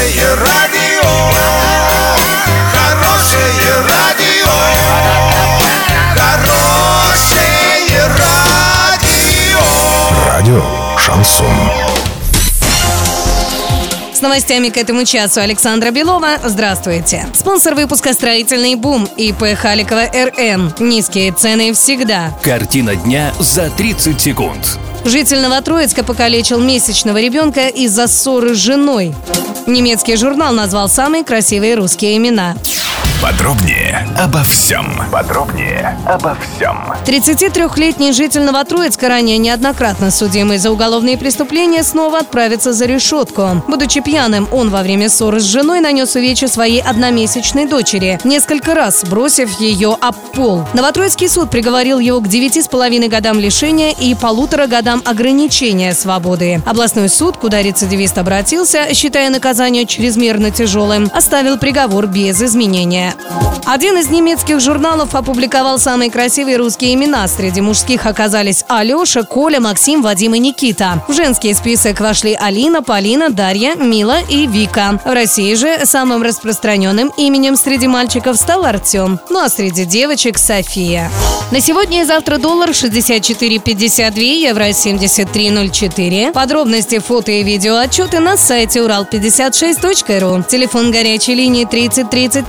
Хорошее радио, хорошее радио, хорошее радио. Радио Шансон. С новостями к этому часу Александра Белова. Здравствуйте. Спонсор выпуска «Строительный бум» ИП Халикова РН. Низкие цены всегда. Картина дня за 30 секунд. Житель Новотроицка покалечил месячного ребенка из-за ссоры с женой. Немецкий журнал назвал самые красивые русские имена. Подробнее обо всем. Подробнее обо всем. 33-летний житель Новотроицка, ранее неоднократно судимый за уголовные преступления, снова отправится за решетку. Будучи пьяным, он во время ссоры с женой нанес увечья своей одномесячной дочери, несколько раз бросив ее об пол. Новотроицкий суд приговорил его к 9,5 годам лишения и полутора годам ограничения свободы. Областной суд, куда рецидивист обратился, считая наказание чрезмерно тяжелым, оставил приговор без изменения. Один из немецких журналов опубликовал самые красивые русские имена. Среди мужских оказались Алеша, Коля, Максим, Вадим и Никита. В женский список вошли Алина, Полина, Дарья, Мила и Вика. В России же самым распространенным именем среди мальчиков стал Артем. Ну а среди девочек – София. На сегодня и завтра доллар 64,52, евро 73,04. Подробности, фото и видео отчеты на сайте урал56.ру. Телефон горячей линии 30 30